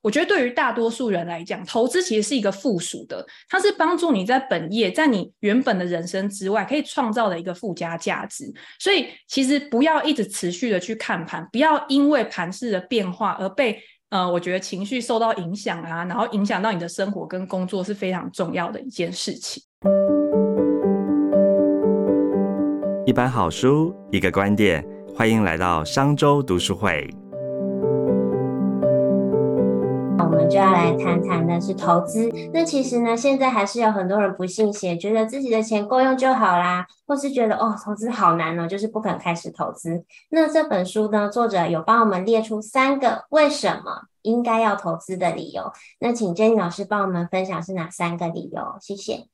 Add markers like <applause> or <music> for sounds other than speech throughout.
我觉得对于大多数人来讲，投资其实是一个附属的，它是帮助你在本业，在你原本的人生之外，可以创造的一个附加价值。所以其实不要一直持续的去看盘，不要因为盘势的变化而被呃，我觉得情绪受到影响啊，然后影响到你的生活跟工作是非常重要的一件事情。一本好书，一个观点，欢迎来到商周读书会。就要来谈谈的是投资。那其实呢，现在还是有很多人不信邪，觉得自己的钱够用就好啦，或是觉得哦，投资好难哦，就是不肯开始投资。那这本书呢，作者有帮我们列出三个为什么应该要投资的理由。那请 Jenny 老师帮我们分享是哪三个理由？谢谢。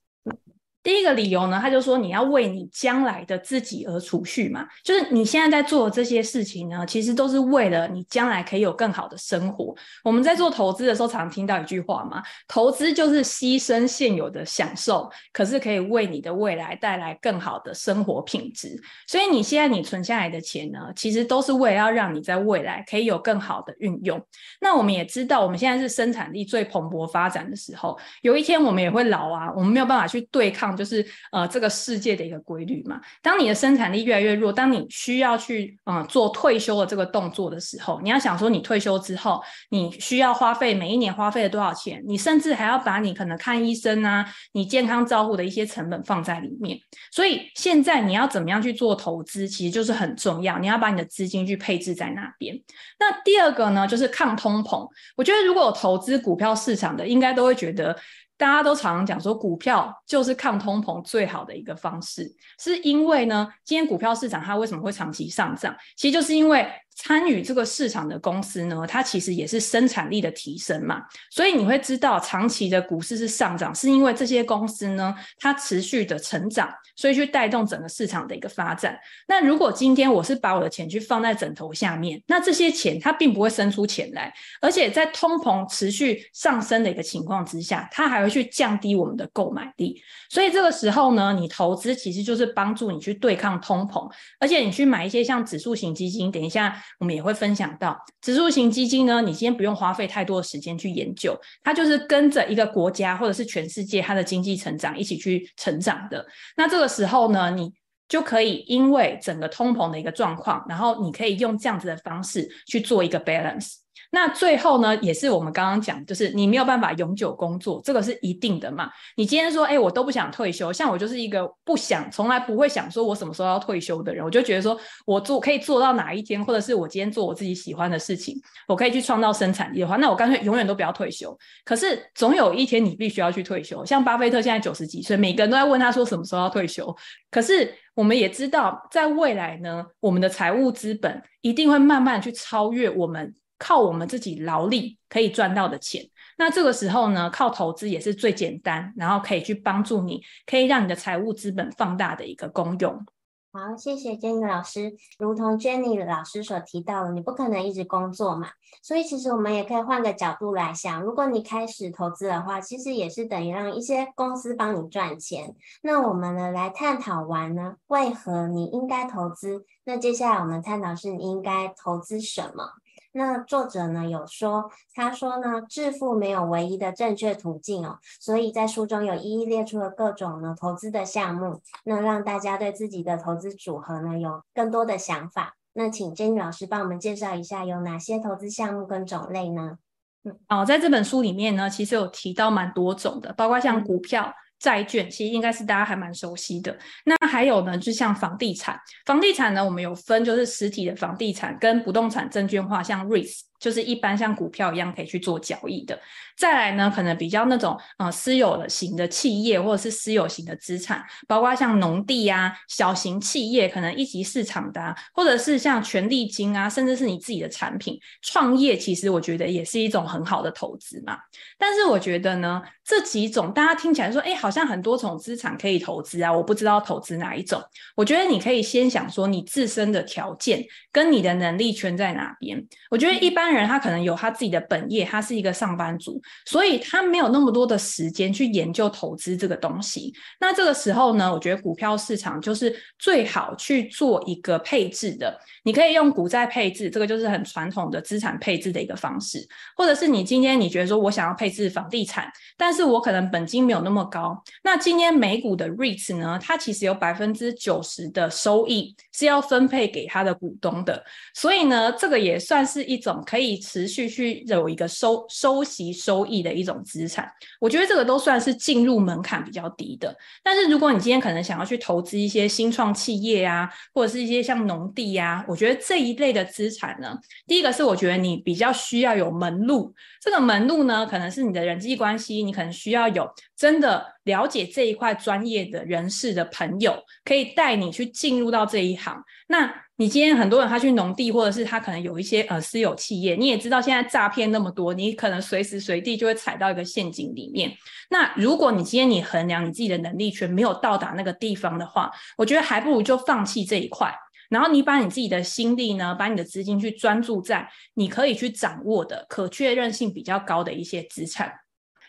第一个理由呢，他就说你要为你将来的自己而储蓄嘛，就是你现在在做的这些事情呢，其实都是为了你将来可以有更好的生活。我们在做投资的时候，常听到一句话嘛，投资就是牺牲现有的享受，可是可以为你的未来带来更好的生活品质。所以你现在你存下来的钱呢，其实都是为了要让你在未来可以有更好的运用。那我们也知道，我们现在是生产力最蓬勃发展的时候，有一天我们也会老啊，我们没有办法去对抗。就是呃，这个世界的一个规律嘛。当你的生产力越来越弱，当你需要去嗯做退休的这个动作的时候，你要想说，你退休之后，你需要花费每一年花费了多少钱？你甚至还要把你可能看医生啊，你健康照护的一些成本放在里面。所以现在你要怎么样去做投资，其实就是很重要。你要把你的资金去配置在那边。那第二个呢，就是抗通膨。我觉得如果有投资股票市场的，应该都会觉得。大家都常常讲说，股票就是抗通膨最好的一个方式，是因为呢，今天股票市场它为什么会长期上涨？其实就是因为。参与这个市场的公司呢，它其实也是生产力的提升嘛，所以你会知道长期的股市是上涨，是因为这些公司呢，它持续的成长，所以去带动整个市场的一个发展。那如果今天我是把我的钱去放在枕头下面，那这些钱它并不会生出钱来，而且在通膨持续上升的一个情况之下，它还会去降低我们的购买力。所以这个时候呢，你投资其实就是帮助你去对抗通膨，而且你去买一些像指数型基金，等一下。我们也会分享到指数型基金呢，你先不用花费太多的时间去研究，它就是跟着一个国家或者是全世界它的经济成长一起去成长的。那这个时候呢，你就可以因为整个通膨的一个状况，然后你可以用这样子的方式去做一个 balance。那最后呢，也是我们刚刚讲，就是你没有办法永久工作，这个是一定的嘛。你今天说，哎，我都不想退休，像我就是一个不想，从来不会想说我什么时候要退休的人。我就觉得说我做可以做到哪一天，或者是我今天做我自己喜欢的事情，我可以去创造生产力的话，那我干脆永远都不要退休。可是总有一天你必须要去退休。像巴菲特现在九十几岁，每个人都在问他说什么时候要退休。可是我们也知道，在未来呢，我们的财务资本一定会慢慢去超越我们。靠我们自己劳力可以赚到的钱，那这个时候呢，靠投资也是最简单，然后可以去帮助你，可以让你的财务资本放大的一个功用。好，谢谢 Jenny 老师。如同 Jenny 老师所提到的，你不可能一直工作嘛，所以其实我们也可以换个角度来想，如果你开始投资的话，其实也是等于让一些公司帮你赚钱。那我们呢，来探讨完呢，为何你应该投资？那接下来我们探讨是你应该投资什么？那作者呢有说，他说呢，致富没有唯一的正确途径哦，所以在书中有一一列出了各种呢投资的项目，那让大家对自己的投资组合呢有更多的想法。那请 Jenny 老师帮我们介绍一下有哪些投资项目跟种类呢？嗯，哦，在这本书里面呢，其实有提到蛮多种的，包括像股票。债券其实应该是大家还蛮熟悉的。那还有呢，就像房地产，房地产呢，我们有分就是实体的房地产跟不动产证券化，像 REITs。就是一般像股票一样可以去做交易的。再来呢，可能比较那种呃私有的型的企业或者是私有型的资产，包括像农地啊、小型企业，可能一级市场的，或者是像权利金啊，甚至是你自己的产品创业，其实我觉得也是一种很好的投资嘛。但是我觉得呢，这几种大家听起来说，哎，好像很多种资产可以投资啊，我不知道投资哪一种。我觉得你可以先想说你自身的条件跟你的能力圈在哪边。我觉得一般。人他可能有他自己的本业，他是一个上班族，所以他没有那么多的时间去研究投资这个东西。那这个时候呢，我觉得股票市场就是最好去做一个配置的。你可以用股债配置，这个就是很传统的资产配置的一个方式，或者是你今天你觉得说我想要配置房地产，但是我可能本金没有那么高，那今天美股的 REITs 呢，它其实有百分之九十的收益是要分配给它的股东的，所以呢，这个也算是一种可以可以持续去有一个收收息收益的一种资产。我觉得这个都算是进入门槛比较低的。但是如果你今天可能想要去投资一些新创企业啊，或者是一些像农地呀。我觉得这一类的资产呢，第一个是我觉得你比较需要有门路，这个门路呢，可能是你的人际关系，你可能需要有真的了解这一块专业的人士的朋友，可以带你去进入到这一行。那你今天很多人他去农地，或者是他可能有一些呃私有企业，你也知道现在诈骗那么多，你可能随时随地就会踩到一个陷阱里面。那如果你今天你衡量你自己的能力却没有到达那个地方的话，我觉得还不如就放弃这一块。然后你把你自己的心力呢，把你的资金去专注在你可以去掌握的、可确认性比较高的一些资产。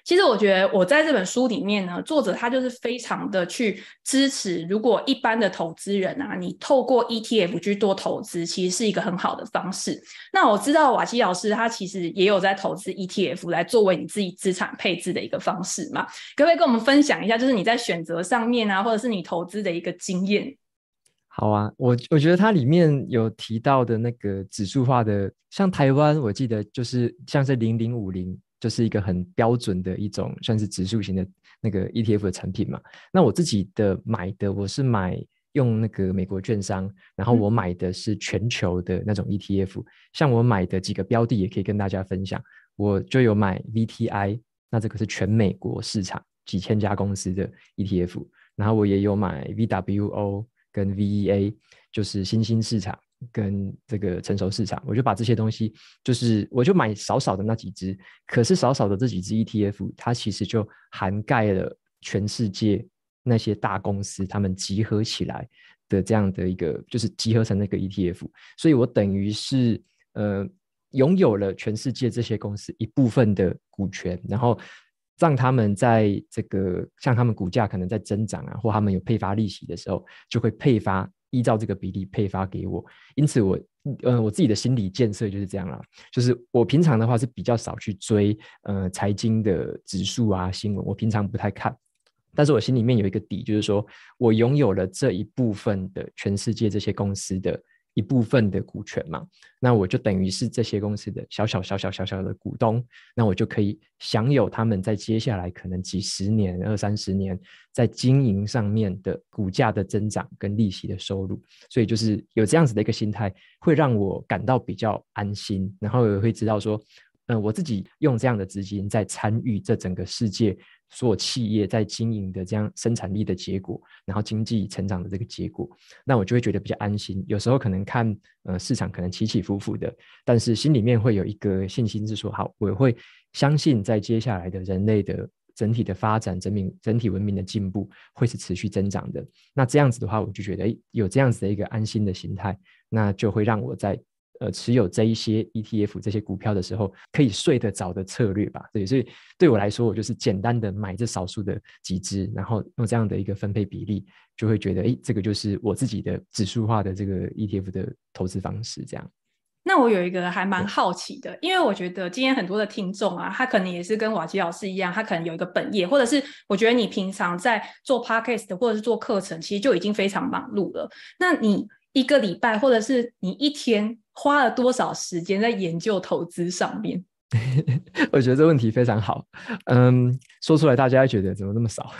其实我觉得我在这本书里面呢，作者他就是非常的去支持，如果一般的投资人啊，你透过 ETF 去多投资，其实是一个很好的方式。那我知道瓦西老师他其实也有在投资 ETF 来作为你自己资产配置的一个方式嘛，可不可以跟我们分享一下，就是你在选择上面啊，或者是你投资的一个经验？好啊，我我觉得它里面有提到的那个指数化的，像台湾，我记得就是像是零零五零，就是一个很标准的一种算是指数型的那个 ETF 的产品嘛。那我自己的买的，我是买用那个美国券商，然后我买的是全球的那种 ETF。像我买的几个标的，也可以跟大家分享。我就有买 VTI，那这个是全美国市场几千家公司的 ETF，然后我也有买 VWO。跟 VEA 就是新兴市场跟这个成熟市场，我就把这些东西，就是我就买少少的那几只，可是少少的这几只 ETF，它其实就涵盖了全世界那些大公司，他们集合起来的这样的一个，就是集合成那个 ETF，所以我等于是呃拥有了全世界这些公司一部分的股权，然后。让他们在这个像他们股价可能在增长啊，或他们有配发利息的时候，就会配发依照这个比例配发给我。因此，我呃我自己的心理建设就是这样啦，就是我平常的话是比较少去追呃财经的指数啊新闻，我平常不太看。但是我心里面有一个底，就是说我拥有了这一部分的全世界这些公司的。一部分的股权嘛，那我就等于是这些公司的小小小小小小的股东，那我就可以享有他们在接下来可能几十年、二三十年在经营上面的股价的增长跟利息的收入。所以就是有这样子的一个心态，会让我感到比较安心，然后也会知道说，嗯，我自己用这样的资金在参与这整个世界。所有企业在经营的这样生产力的结果，然后经济成长的这个结果，那我就会觉得比较安心。有时候可能看呃市场可能起起伏伏的，但是心里面会有一个信心，是说好，我会相信在接下来的人类的整体的发展、整明整体文明的进步会是持续增长的。那这样子的话，我就觉得诶，有这样子的一个安心的心态，那就会让我在。呃，持有这一些 ETF 这些股票的时候，可以睡得着的策略吧？对，所以对我来说，我就是简单的买这少数的几只，然后用这样的一个分配比例，就会觉得，哎，这个就是我自己的指数化的这个 ETF 的投资方式。这样。那我有一个还蛮好奇的，因为我觉得今天很多的听众啊，他可能也是跟瓦基老师一样，他可能有一个本业，或者是我觉得你平常在做 Podcast 或者是做课程，其实就已经非常忙碌了。那你一个礼拜，或者是你一天？花了多少时间在研究投资上面？<laughs> 我觉得这问题非常好。嗯，说出来大家觉得怎么那么少？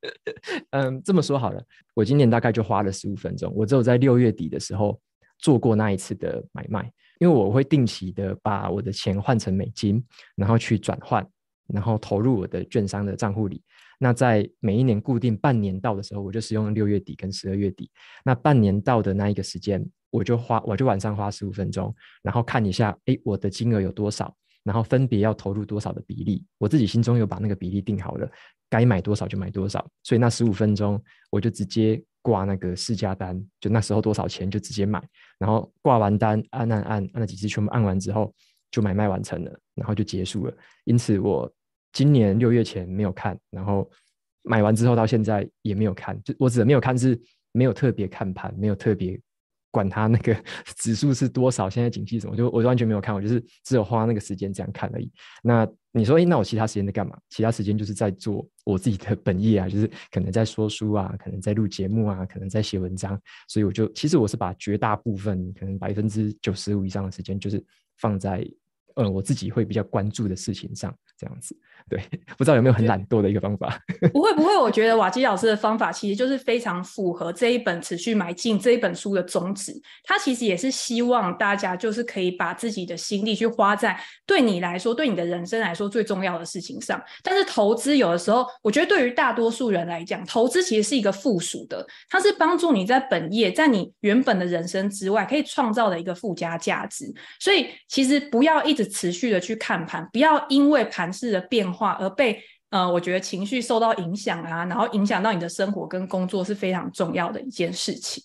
<laughs> 嗯，这么说好了，我今年大概就花了十五分钟。我只有在六月底的时候做过那一次的买卖，因为我会定期的把我的钱换成美金，然后去转换，然后投入我的券商的账户里。那在每一年固定半年到的时候，我就使用六月底跟十二月底。那半年到的那一个时间。我就花，我就晚上花十五分钟，然后看一下，哎，我的金额有多少，然后分别要投入多少的比例，我自己心中有把那个比例定好了，该买多少就买多少。所以那十五分钟，我就直接挂那个试价单，就那时候多少钱就直接买，然后挂完单，按按按按了几次全部按完之后，就买卖完成了，然后就结束了。因此我今年六月前没有看，然后买完之后到现在也没有看，就我指的没有看是没有特别看盘，没有特别。管它那个 <laughs> 指数是多少，现在景气怎么，就我就完全没有看，我就是只有花那个时间这样看而已。那你说，哎，那我其他时间在干嘛？其他时间就是在做我自己的本业啊，就是可能在说书啊，可能在录节目啊，可能在写文章。所以我就其实我是把绝大部分，可能百分之九十五以上的时间，就是放在嗯我自己会比较关注的事情上，这样子。对，不知道有没有很懒惰的一个方法？<laughs> 不会不会，我觉得瓦基老师的方法其实就是非常符合这一本持续买进这一本书的宗旨。他其实也是希望大家就是可以把自己的心力去花在对你来说、对你的人生来说最重要的事情上。但是投资有的时候，我觉得对于大多数人来讲，投资其实是一个附属的，它是帮助你在本业、在你原本的人生之外可以创造的一个附加价值。所以其实不要一直持续的去看盘，不要因为盘势的变。化而被呃，我觉得情绪受到影响啊，然后影响到你的生活跟工作是非常重要的一件事情。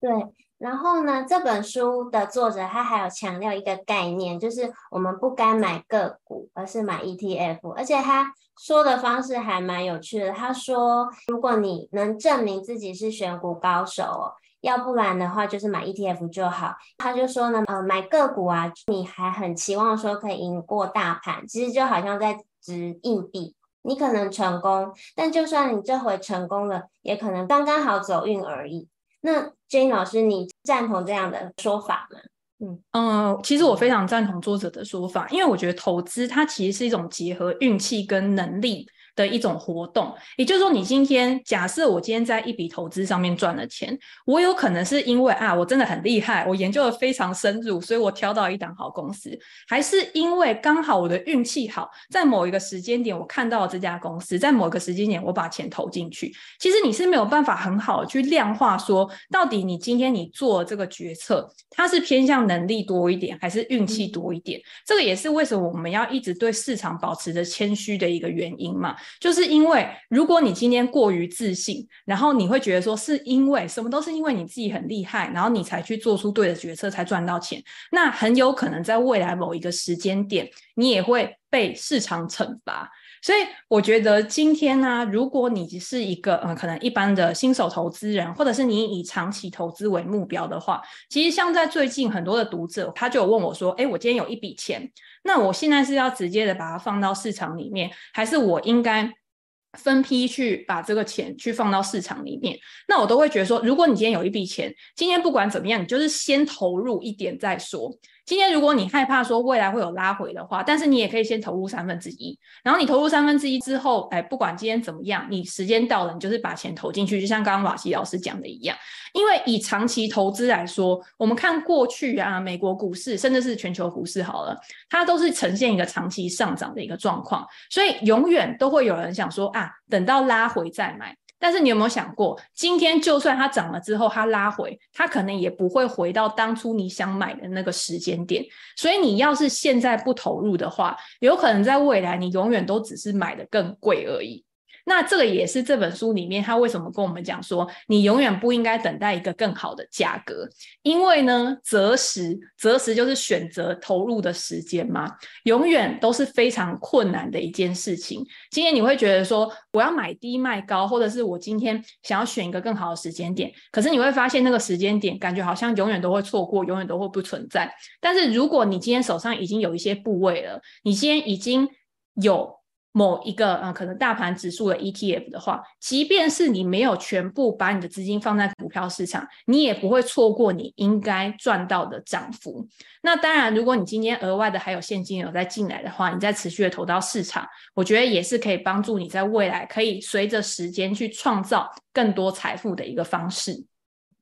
对，然后呢，这本书的作者他还有强调一个概念，就是我们不该买个股，而是买 ETF。而且他说的方式还蛮有趣的。他说，如果你能证明自己是选股高手，要不然的话就是买 ETF 就好。他就说呢，呃，买个股啊，你还很期望说可以赢过大盘，其实就好像在。值硬币，你可能成功，但就算你这回成功了，也可能刚刚好走运而已。那 Jane 老师，你赞同这样的说法吗？嗯嗯，其实我非常赞同作者的说法，因为我觉得投资它其实是一种结合运气跟能力。的一种活动，也就是说，你今天假设我今天在一笔投资上面赚了钱，我有可能是因为啊，我真的很厉害，我研究的非常深入，所以我挑到一档好公司，还是因为刚好我的运气好，在某一个时间点我看到了这家公司，在某一个时间点我把钱投进去。其实你是没有办法很好的去量化说，到底你今天你做这个决策，它是偏向能力多一点，还是运气多一点？这个也是为什么我们要一直对市场保持着谦虚的一个原因嘛。就是因为，如果你今天过于自信，然后你会觉得说，是因为什么都是因为你自己很厉害，然后你才去做出对的决策，才赚到钱。那很有可能在未来某一个时间点，你也会被市场惩罚。所以我觉得今天呢，如果你是一个呃可能一般的新手投资人，或者是你以长期投资为目标的话，其实像在最近很多的读者，他就问我说：“哎，我今天有一笔钱，那我现在是要直接的把它放到市场里面，还是我应该分批去把这个钱去放到市场里面？”那我都会觉得说，如果你今天有一笔钱，今天不管怎么样，你就是先投入一点再说。今天如果你害怕说未来会有拉回的话，但是你也可以先投入三分之一，然后你投入三分之一之后，哎，不管今天怎么样，你时间到了，你就是把钱投进去，就像刚刚瓦西老师讲的一样。因为以长期投资来说，我们看过去啊，美国股市甚至是全球股市好了，它都是呈现一个长期上涨的一个状况，所以永远都会有人想说啊，等到拉回再买。但是你有没有想过，今天就算它涨了之后，它拉回，它可能也不会回到当初你想买的那个时间点。所以你要是现在不投入的话，有可能在未来你永远都只是买的更贵而已。那这个也是这本书里面，他为什么跟我们讲说，你永远不应该等待一个更好的价格，因为呢，择时择时就是选择投入的时间嘛，永远都是非常困难的一件事情。今天你会觉得说，我要买低卖高，或者是我今天想要选一个更好的时间点，可是你会发现那个时间点感觉好像永远都会错过，永远都会不存在。但是如果你今天手上已经有一些部位了，你今天已经有。某一个呃，可能大盘指数的 ETF 的话，即便是你没有全部把你的资金放在股票市场，你也不会错过你应该赚到的涨幅。那当然，如果你今天额外的还有现金流在进来的话，你再持续的投到市场，我觉得也是可以帮助你在未来可以随着时间去创造更多财富的一个方式。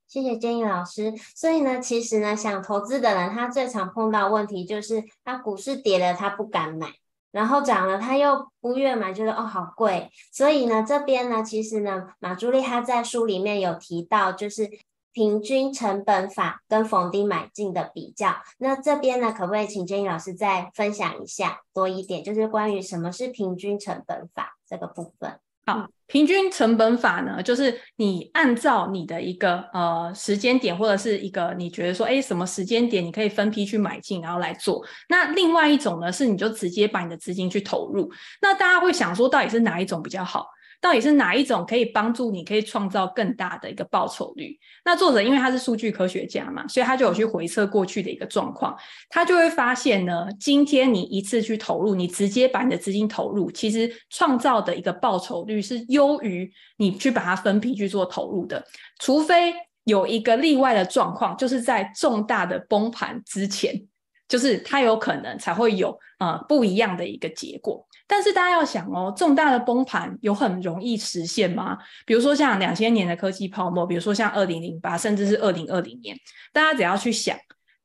谢谢建议老师。所以呢，其实呢，想投资的人他最常碰到问题就是，他股市跌了，他不敢买。然后涨了，他又不愿买，觉得哦好贵。所以呢，这边呢，其实呢，马朱丽他在书里面有提到，就是平均成本法跟逢低买进的比较。那这边呢，可不可以请建议老师再分享一下多一点，就是关于什么是平均成本法这个部分？好，平均成本法呢，就是你按照你的一个呃时间点，或者是一个你觉得说，哎，什么时间点你可以分批去买进，然后来做。那另外一种呢，是你就直接把你的资金去投入。那大家会想说，到底是哪一种比较好？到底是哪一种可以帮助你，可以创造更大的一个报酬率？那作者因为他是数据科学家嘛，所以他就有去回测过去的一个状况，他就会发现呢，今天你一次去投入，你直接把你的资金投入，其实创造的一个报酬率是优于你去把它分批去做投入的，除非有一个例外的状况，就是在重大的崩盘之前，就是它有可能才会有呃不一样的一个结果。但是大家要想哦，重大的崩盘有很容易实现吗？比如说像两千年的科技泡沫，比如说像二零零八，甚至是二零二零年，大家只要去想，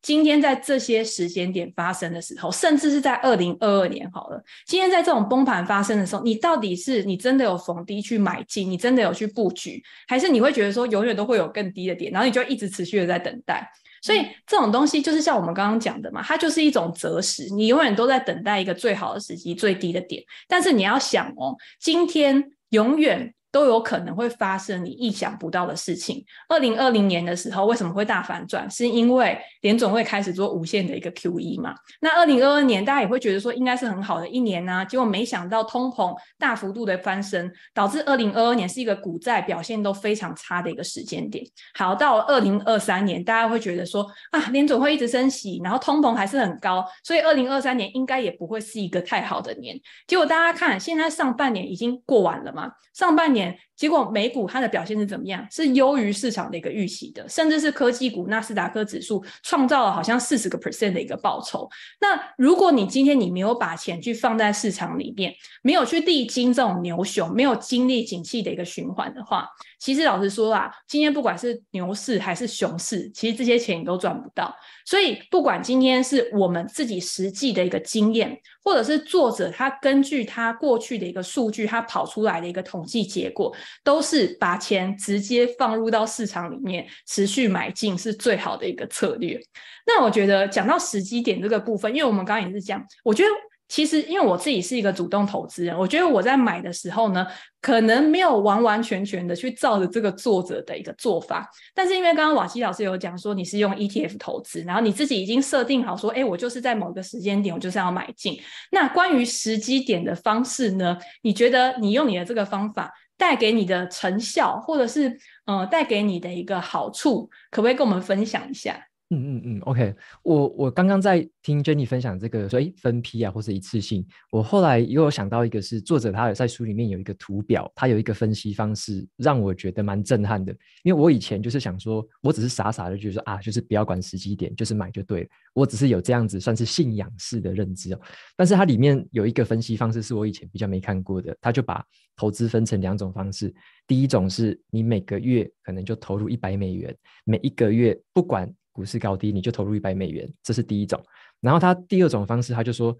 今天在这些时间点发生的时候，甚至是在二零二二年好了，今天在这种崩盘发生的时候，你到底是你真的有逢低去买进，你真的有去布局，还是你会觉得说永远都会有更低的点，然后你就一直持续的在等待？所以这种东西就是像我们刚刚讲的嘛，它就是一种择时，你永远都在等待一个最好的时机、最低的点。但是你要想哦，今天永远。都有可能会发生你意想不到的事情。二零二零年的时候，为什么会大反转？是因为联总会开始做无限的一个 QE 嘛？那二零二二年大家也会觉得说应该是很好的一年呢，结果没想到通膨大幅度的翻身，导致二零二二年是一个股债表现都非常差的一个时间点。好，到二零二三年，大家会觉得说啊，联总会一直升息，然后通膨还是很高，所以二零二三年应该也不会是一个太好的年。结果大家看，现在上半年已经过完了嘛？上半年。there 结果美股它的表现是怎么样？是优于市场的一个预期的，甚至是科技股纳斯达克指数创造了好像四十个 percent 的一个报酬。那如果你今天你没有把钱去放在市场里面，没有去历经这种牛熊，没有经历景气的一个循环的话，其实老实说啊，今天不管是牛市还是熊市，其实这些钱你都赚不到。所以不管今天是我们自己实际的一个经验，或者是作者他根据他过去的一个数据，他跑出来的一个统计结果，都是把钱直接放入到市场里面，持续买进是最好的一个策略。那我觉得讲到时机点这个部分，因为我们刚刚也是讲，我觉得。其实，因为我自己是一个主动投资人，我觉得我在买的时候呢，可能没有完完全全的去照着这个作者的一个做法。但是，因为刚刚瓦西老师有讲说，你是用 ETF 投资，然后你自己已经设定好说，哎，我就是在某个时间点，我就是要买进。那关于时机点的方式呢？你觉得你用你的这个方法带给你的成效，或者是呃带给你的一个好处，可不可以跟我们分享一下？嗯嗯嗯，OK，我我刚刚在听 Jenny 分享这个，所以分批啊，或是一次性，我后来又有想到一个是作者他有在书里面有一个图表，他有一个分析方式，让我觉得蛮震撼的。因为我以前就是想说，我只是傻傻的觉得说啊，就是不要管时机点，就是买就对了。我只是有这样子算是信仰式的认知哦。但是它里面有一个分析方式是我以前比较没看过的，他就把投资分成两种方式，第一种是你每个月可能就投入一百美元，每一个月不管。股市高低，你就投入一百美元，这是第一种。然后他第二种方式，他就说，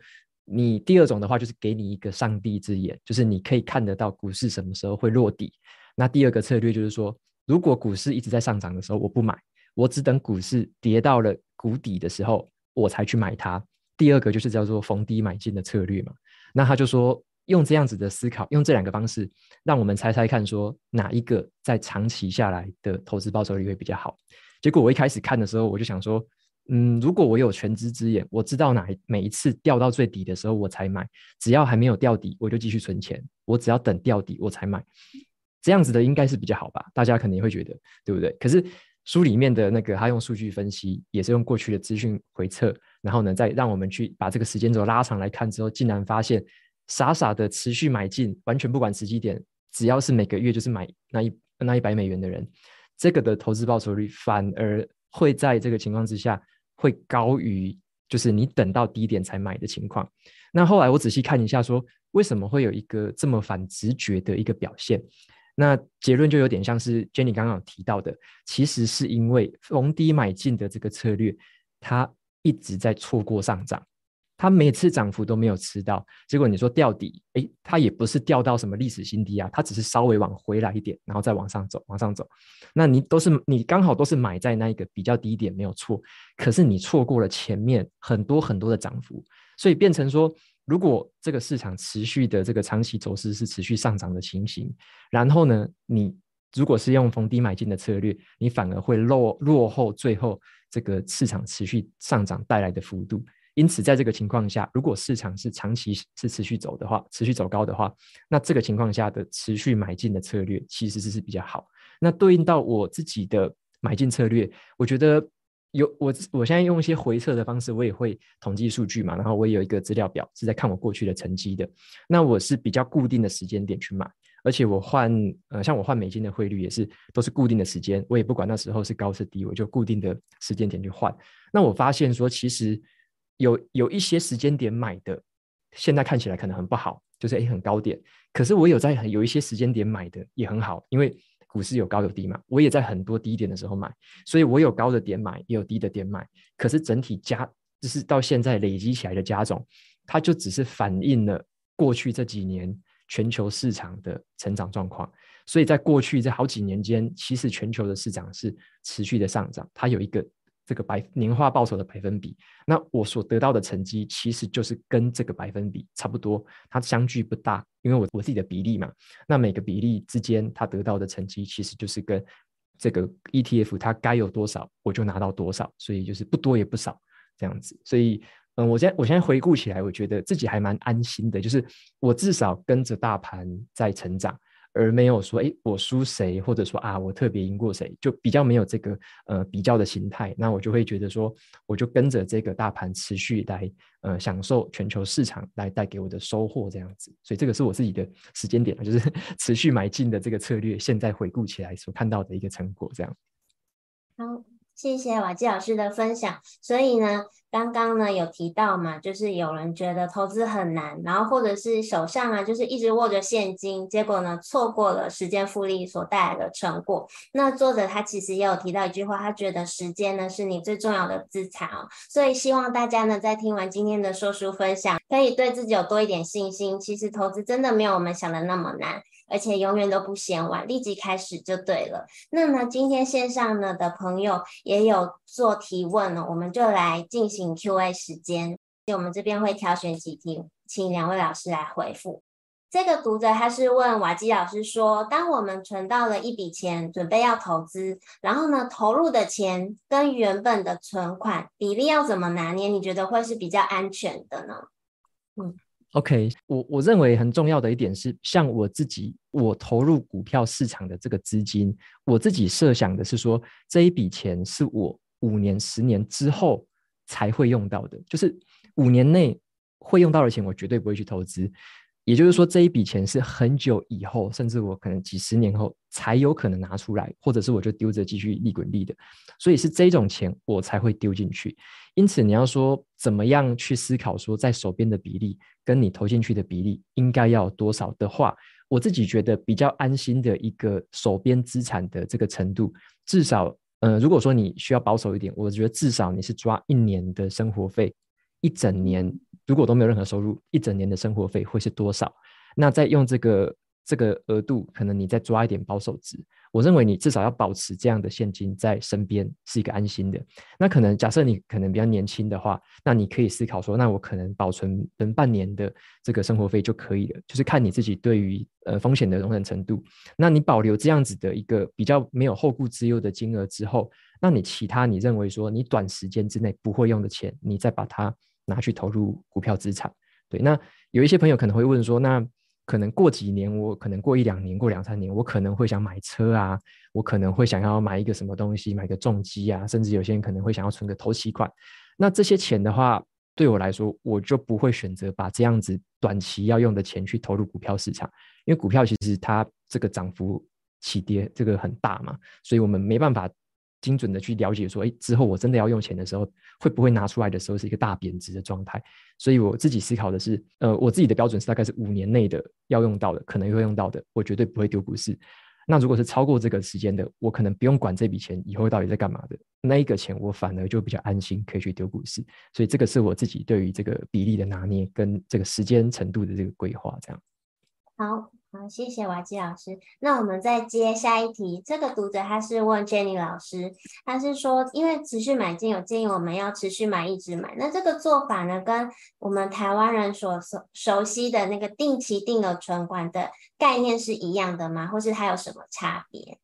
你第二种的话就是给你一个上帝之眼，就是你可以看得到股市什么时候会落底。那第二个策略就是说，如果股市一直在上涨的时候，我不买，我只等股市跌到了谷底的时候，我才去买它。第二个就是叫做逢低买进的策略嘛。那他就说，用这样子的思考，用这两个方式，让我们猜猜看，说哪一个在长期下来的投资报酬率会比较好。结果我一开始看的时候，我就想说，嗯，如果我有全知之眼，我知道哪每一次掉到最底的时候我才买，只要还没有掉底，我就继续存钱。我只要等掉底我才买，这样子的应该是比较好吧？大家肯定会觉得，对不对？可是书里面的那个他用数据分析，也是用过去的资讯回测，然后呢，再让我们去把这个时间轴拉长来看之后，竟然发现傻傻的持续买进，完全不管时机点，只要是每个月就是买那一那一百美元的人。这个的投资报酬率反而会在这个情况之下会高于，就是你等到低点才买的情况。那后来我仔细看一下，说为什么会有一个这么反直觉的一个表现？那结论就有点像是 Jenny 刚刚有提到的，其实是因为逢低买进的这个策略，它一直在错过上涨。它每次涨幅都没有吃到，结果你说掉底，哎，它也不是掉到什么历史新低啊，它只是稍微往回来一点，然后再往上走，往上走。那你都是你刚好都是买在那一个比较低点没有错，可是你错过了前面很多很多的涨幅，所以变成说如果这个市场持续的这个长期走势是持续上涨的情形，然后呢，你如果是用逢低买进的策略，你反而会落落后最后这个市场持续上涨带来的幅度。因此，在这个情况下，如果市场是长期是持续走的话，持续走高的话，那这个情况下的持续买进的策略其实是是比较好。那对应到我自己的买进策略，我觉得有我我现在用一些回测的方式，我也会统计数据嘛，然后我也有一个资料表是在看我过去的成绩的。那我是比较固定的时间点去买，而且我换呃，像我换美金的汇率也是都是固定的时间，我也不管那时候是高是低，我就固定的时间点去换。那我发现说，其实。有有一些时间点买的，现在看起来可能很不好，就是诶很高点。可是我有在很有一些时间点买的也很好，因为股市有高有低嘛。我也在很多低点的时候买，所以我有高的点买，也有低的点买。可是整体加就是到现在累积起来的加总，它就只是反映了过去这几年全球市场的成长状况。所以在过去这好几年间，其实全球的市场是持续的上涨，它有一个。这个百年化报酬的百分比，那我所得到的成绩其实就是跟这个百分比差不多，它相距不大，因为我我自己的比例嘛，那每个比例之间它得到的成绩其实就是跟这个 ETF 它该有多少我就拿到多少，所以就是不多也不少这样子，所以嗯，我现在我现在回顾起来，我觉得自己还蛮安心的，就是我至少跟着大盘在成长。而没有说，哎，我输谁，或者说啊，我特别赢过谁，就比较没有这个呃比较的心态。那我就会觉得说，我就跟着这个大盘持续来呃享受全球市场来带给我的收获这样子。所以这个是我自己的时间点就是 <laughs> 持续买进的这个策略。现在回顾起来所看到的一个成果，这样。好。谢谢瓦基老师的分享。所以呢，刚刚呢有提到嘛，就是有人觉得投资很难，然后或者是手上啊就是一直握着现金，结果呢错过了时间复利所带来的成果。那作者他其实也有提到一句话，他觉得时间呢是你最重要的资产哦。所以希望大家呢在听完今天的说书分享，可以对自己有多一点信心。其实投资真的没有我们想的那么难。而且永远都不嫌晚，立即开始就对了。那么今天线上呢的朋友也有做提问呢，我们就来进行 Q&A 时间。我们这边会挑选几题，请两位老师来回复。这个读者他是问瓦基老师说：当我们存到了一笔钱，准备要投资，然后呢投入的钱跟原本的存款比例要怎么拿捏？你觉得会是比较安全的呢？嗯。OK，我我认为很重要的一点是，像我自己，我投入股票市场的这个资金，我自己设想的是说，这一笔钱是我五年、十年之后才会用到的，就是五年内会用到的钱，我绝对不会去投资。也就是说，这一笔钱是很久以后，甚至我可能几十年后才有可能拿出来，或者是我就丢着继续利滚利的，所以是这种钱我才会丢进去。因此，你要说怎么样去思考说，在手边的比例跟你投进去的比例应该要多少的话，我自己觉得比较安心的一个手边资产的这个程度，至少，呃，如果说你需要保守一点，我觉得至少你是抓一年的生活费，一整年。如果都没有任何收入，一整年的生活费会是多少？那再用这个这个额度，可能你再抓一点保守值。我认为你至少要保持这样的现金在身边，是一个安心的。那可能假设你可能比较年轻的话，那你可以思考说，那我可能保存等半年的这个生活费就可以了，就是看你自己对于呃风险的容忍程度。那你保留这样子的一个比较没有后顾之忧的金额之后，那你其他你认为说你短时间之内不会用的钱，你再把它。拿去投入股票资产，对。那有一些朋友可能会问说，那可能过几年，我可能过一两年，过两三年，我可能会想买车啊，我可能会想要买一个什么东西，买个重机啊，甚至有些人可能会想要存个投期款。那这些钱的话，对我来说，我就不会选择把这样子短期要用的钱去投入股票市场，因为股票其实它这个涨幅起跌这个很大嘛，所以我们没办法。精准的去了解说，哎，之后我真的要用钱的时候，会不会拿出来的时候是一个大贬值的状态？所以我自己思考的是，呃，我自己的标准是大概是五年内的要用到的，可能会用到的，我绝对不会丢股市。那如果是超过这个时间的，我可能不用管这笔钱以后到底在干嘛的，那一个钱我反而就比较安心，可以去丢股市。所以这个是我自己对于这个比例的拿捏跟这个时间程度的这个规划，这样。好。好，谢谢瓦基老师。那我们再接下一题。这个读者他是问 Jenny 老师，他是说，因为持续买进有建议我们要持续买，一直买。那这个做法呢，跟我们台湾人所熟熟悉的那个定期定额存款的概念是一样的吗？或是它有什么差别？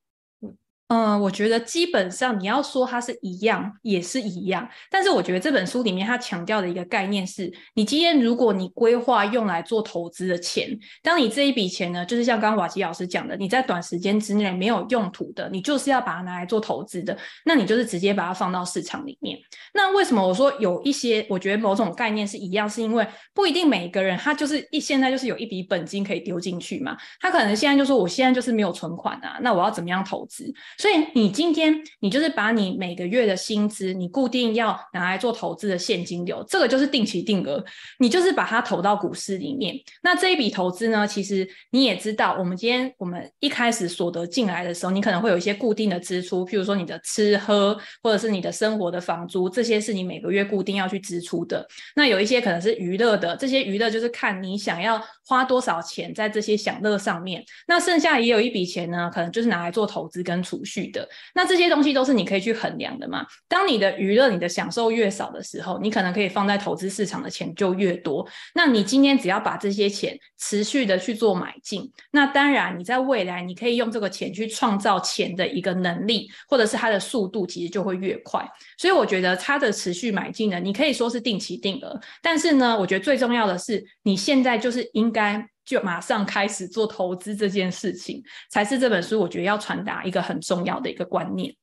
嗯，我觉得基本上你要说它是一样，也是一样。但是我觉得这本书里面它强调的一个概念是，你今天如果你规划用来做投资的钱，当你这一笔钱呢，就是像刚刚瓦吉老师讲的，你在短时间之内没有用途的，你就是要把它拿来做投资的，那你就是直接把它放到市场里面。那为什么我说有一些，我觉得某种概念是一样，是因为不一定每一个人他就是一现在就是有一笔本金可以丢进去嘛，他可能现在就说我现在就是没有存款啊，那我要怎么样投资？所以你今天你就是把你每个月的薪资，你固定要拿来做投资的现金流，这个就是定期定额，你就是把它投到股市里面。那这一笔投资呢，其实你也知道，我们今天我们一开始所得进来的时候，你可能会有一些固定的支出，譬如说你的吃喝，或者是你的生活的房租，这些是你每个月固定要去支出的。那有一些可能是娱乐的，这些娱乐就是看你想要花多少钱在这些享乐上面。那剩下也有一笔钱呢，可能就是拿来做投资跟储蓄的。那这些东西都是你可以去衡量的嘛？当你的娱乐、你的享受越少的时候，你可能可以放在投资市场的钱就越多。那你今天只要把这些钱持续的去做买进，那当然你在未来你可以用这个钱去创造钱的一个能力，或者是它的速度其实就会越快。所以我觉得它的持续买进呢，你可以说是定期定额，但是呢，我觉得最重要的是你现在就是应该。就马上开始做投资这件事情，才是这本书我觉得要传达一个很重要的一个观念。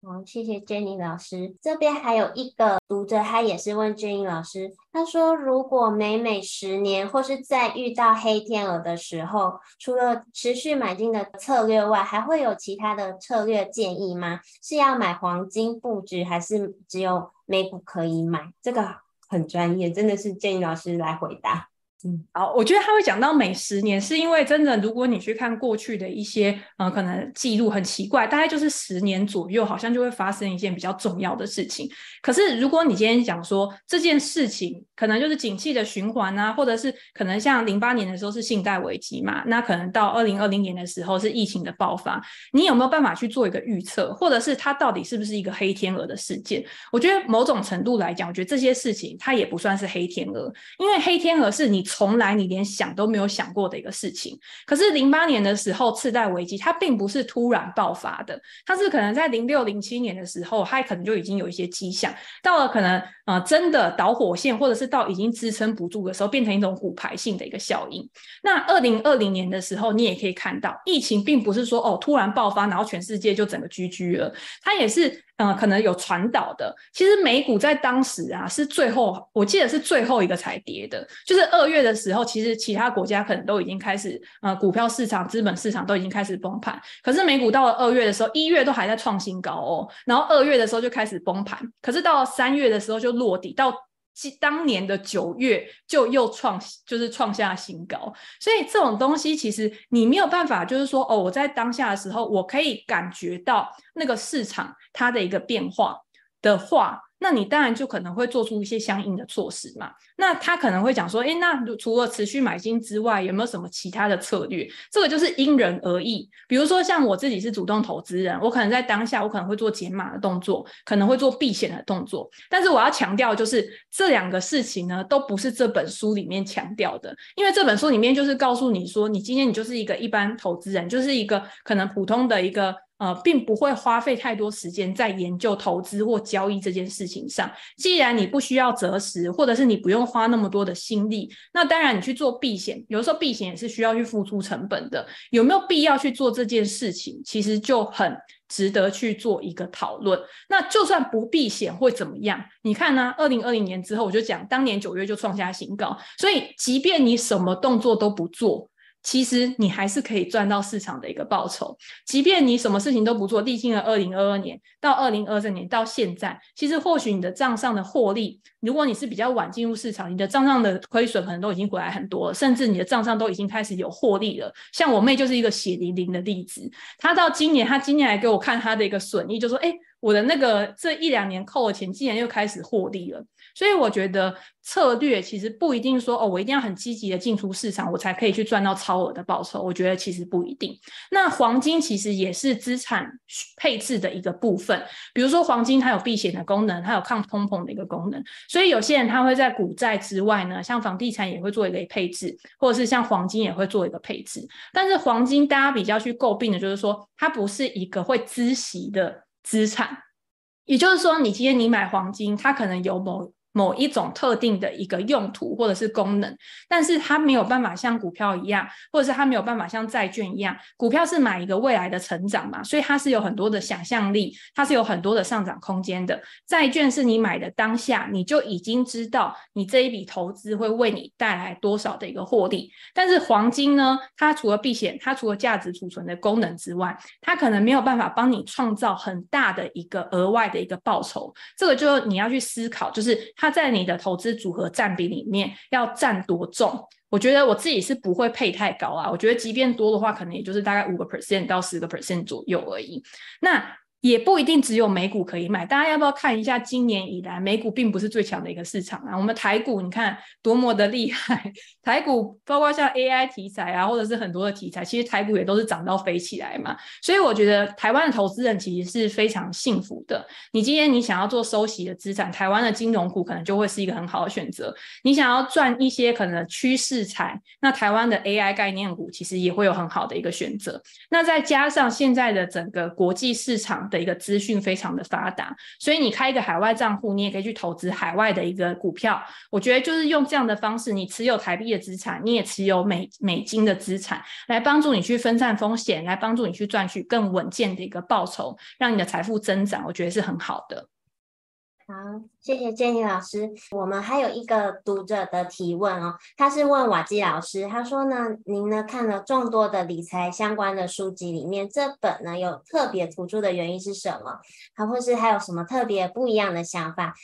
好，谢谢 Jenny 老师。这边还有一个读者，他也是问 Jenny 老师，他说：如果每每十年或是在遇到黑天鹅的时候，除了持续买进的策略外，还会有其他的策略建议吗？是要买黄金布局，还是只有美股可以买？这个很专业，真的是 Jenny 老师来回答。嗯，好，我觉得他会讲到每十年，是因为真的，如果你去看过去的一些，呃，可能记录很奇怪，大概就是十年左右，好像就会发生一件比较重要的事情。可是如果你今天讲说这件事情，可能就是景气的循环啊，或者是可能像零八年的时候是信贷危机嘛，那可能到二零二零年的时候是疫情的爆发，你有没有办法去做一个预测，或者是它到底是不是一个黑天鹅的事件？我觉得某种程度来讲，我觉得这些事情它也不算是黑天鹅，因为黑天鹅是你。从来你连想都没有想过的一个事情，可是零八年的时候次贷危机，它并不是突然爆发的，它是可能在零六零七年的时候，它可能就已经有一些迹象，到了可能啊真的导火线，或者是到已经支撑不住的时候，变成一种骨牌性的一个效应。那二零二零年的时候，你也可以看到，疫情并不是说哦突然爆发，然后全世界就整个居居了，它也是。嗯，可能有传导的。其实美股在当时啊，是最后，我记得是最后一个才跌的。就是二月的时候，其实其他国家可能都已经开始，呃，股票市场、资本市场都已经开始崩盘。可是美股到了二月的时候，一月都还在创新高哦，然后二月的时候就开始崩盘。可是到了三月的时候就落底到。当年的九月就又创，就是创下新高，所以这种东西其实你没有办法，就是说哦，我在当下的时候，我可以感觉到那个市场它的一个变化的话。那你当然就可能会做出一些相应的措施嘛。那他可能会讲说，哎，那除了持续买进之外，有没有什么其他的策略？这个就是因人而异。比如说像我自己是主动投资人，我可能在当下我可能会做减码的动作，可能会做避险的动作。但是我要强调，就是这两个事情呢，都不是这本书里面强调的。因为这本书里面就是告诉你说，你今天你就是一个一般投资人，就是一个可能普通的一个。呃，并不会花费太多时间在研究投资或交易这件事情上。既然你不需要择时，或者是你不用花那么多的心力，那当然你去做避险，有时候避险也是需要去付出成本的。有没有必要去做这件事情？其实就很值得去做一个讨论。那就算不避险会怎么样？你看呢？二零二零年之后，我就讲当年九月就创下新高，所以即便你什么动作都不做。其实你还是可以赚到市场的一个报酬，即便你什么事情都不做，历经了二零二二年到二零二三年到现在，其实或许你的账上的获利，如果你是比较晚进入市场，你的账上的亏损可能都已经回来很多，甚至你的账上都已经开始有获利了。像我妹就是一个血淋淋的例子，她到今年，她今年来给我看她的一个损益，就说：“哎。”我的那个这一两年扣了钱，竟然又开始获利了。所以我觉得策略其实不一定说哦，我一定要很积极的进出市场，我才可以去赚到超额的报酬。我觉得其实不一定。那黄金其实也是资产配置的一个部分，比如说黄金它有避险的功能，它有抗通膨的一个功能。所以有些人他会在股债之外呢，像房地产也会做一个配置，或者是像黄金也会做一个配置。但是黄金大家比较去诟病的就是说，它不是一个会孳息的资产。也就是说，你今天你买黄金，它可能有某。某一种特定的一个用途或者是功能，但是它没有办法像股票一样，或者是它没有办法像债券一样。股票是买一个未来的成长嘛，所以它是有很多的想象力，它是有很多的上涨空间的。债券是你买的当下，你就已经知道你这一笔投资会为你带来多少的一个获利。但是黄金呢，它除了避险，它除了价值储存的功能之外，它可能没有办法帮你创造很大的一个额外的一个报酬。这个就你要去思考，就是。它在你的投资组合占比里面要占多重？我觉得我自己是不会配太高啊。我觉得即便多的话，可能也就是大概五个 percent 到十个 percent 左右而已。那。也不一定只有美股可以买，大家要不要看一下今年以来美股并不是最强的一个市场啊？我们台股你看多么的厉害，台股包括像 AI 题材啊，或者是很多的题材，其实台股也都是涨到飞起来嘛。所以我觉得台湾的投资人其实是非常幸福的。你今天你想要做收息的资产，台湾的金融股可能就会是一个很好的选择。你想要赚一些可能趋势财，那台湾的 AI 概念股其实也会有很好的一个选择。那再加上现在的整个国际市场。的一个资讯非常的发达，所以你开一个海外账户，你也可以去投资海外的一个股票。我觉得就是用这样的方式，你持有台币的资产，你也持有美美金的资产，来帮助你去分散风险，来帮助你去赚取更稳健的一个报酬，让你的财富增长。我觉得是很好的。好，谢谢 Jenny 老师。我们还有一个读者的提问哦，他是问瓦基老师，他说呢，您呢看了众多的理财相关的书籍里面，这本呢有特别突出的原因是什么？还或是还有什么特别不一样的想法？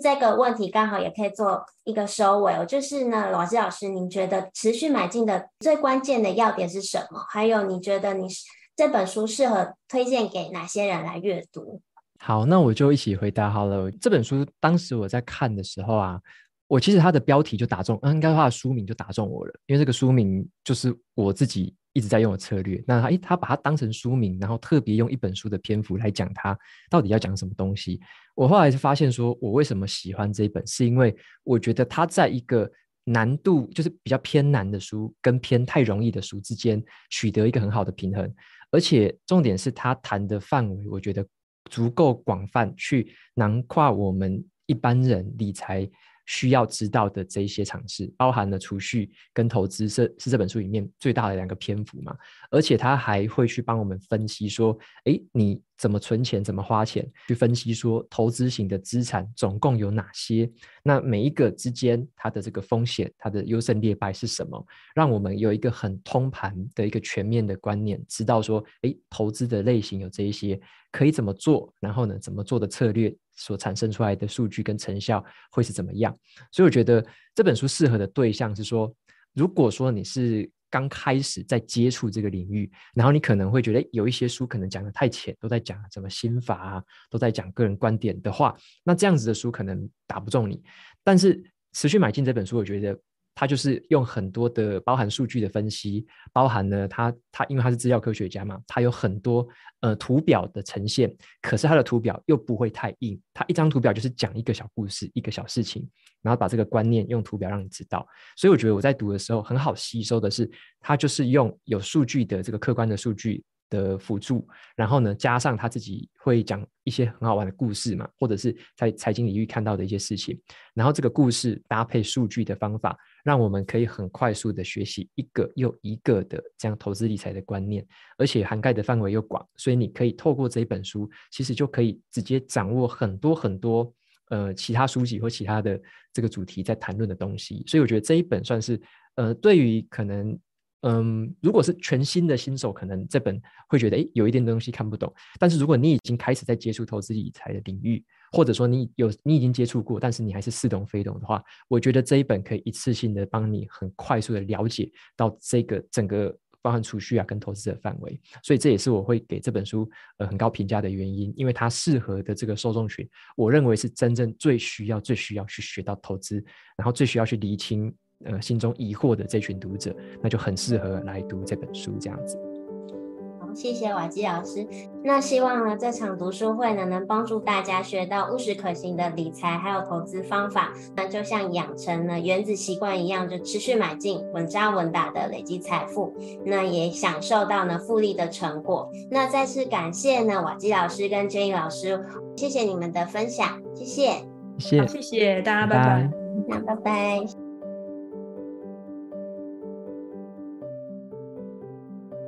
这个问题刚好也可以做一个收尾哦，就是呢，瓦基老师，您觉得持续买进的最关键的要点是什么？还有，你觉得你这本书适合推荐给哪些人来阅读？好，那我就一起回答好了。这本书当时我在看的时候啊，我其实它的标题就打中，嗯，应该它的书名就打中我了，因为这个书名就是我自己一直在用的策略。那他，诶，他把它当成书名，然后特别用一本书的篇幅来讲它到底要讲什么东西。我后来是发现，说我为什么喜欢这一本，是因为我觉得它在一个难度就是比较偏难的书跟偏太容易的书之间取得一个很好的平衡，而且重点是它谈的范围，我觉得。足够广泛去囊括我们一般人理财需要知道的这一些常识，包含了储蓄跟投资是是这本书里面最大的两个篇幅嘛，而且他还会去帮我们分析说，哎，你。怎么存钱，怎么花钱，去分析说投资型的资产总共有哪些？那每一个之间它的这个风险，它的优胜劣败是什么？让我们有一个很通盘的一个全面的观念，知道说，哎，投资的类型有这一些，可以怎么做？然后呢，怎么做的策略所产生出来的数据跟成效会是怎么样？所以我觉得这本书适合的对象是说，如果说你是。刚开始在接触这个领域，然后你可能会觉得有一些书可能讲的太浅，都在讲什么心法啊，都在讲个人观点的话，那这样子的书可能打不中你。但是持续买进这本书，我觉得。他就是用很多的包含数据的分析，包含了他他因为他是资料科学家嘛，他有很多呃图表的呈现，可是他的图表又不会太硬，他一张图表就是讲一个小故事，一个小事情，然后把这个观念用图表让你知道。所以我觉得我在读的时候很好吸收的是，他就是用有数据的这个客观的数据。的辅助，然后呢，加上他自己会讲一些很好玩的故事嘛，或者是在财经领域看到的一些事情，然后这个故事搭配数据的方法，让我们可以很快速的学习一个又一个的这样投资理财的观念，而且涵盖的范围又广，所以你可以透过这一本书，其实就可以直接掌握很多很多呃其他书籍或其他的这个主题在谈论的东西，所以我觉得这一本算是呃对于可能。嗯，如果是全新的新手，可能这本会觉得诶有一点东西看不懂。但是如果你已经开始在接触投资理财的领域，或者说你有你已经接触过，但是你还是似懂非懂的话，我觉得这一本可以一次性的帮你很快速的了解到这个整个。包含储蓄啊跟投资的范围。所以这也是我会给这本书呃很高评价的原因，因为它适合的这个受众群，我认为是真正最需要、最需要去学到投资，然后最需要去厘清呃心中疑惑的这群读者，那就很适合来读这本书这样子。好谢谢瓦基老师。那希望呢，这场读书会呢，能帮助大家学到务实可行的理财还有投资方法。那就像养成了原子习惯一样，就持续买进，稳扎稳打的累积财富。那也享受到呢复利的成果。那再次感谢呢瓦基老师跟 Jenny 老师，谢谢你们的分享，谢谢，谢谢，谢谢大家，拜拜。那拜拜。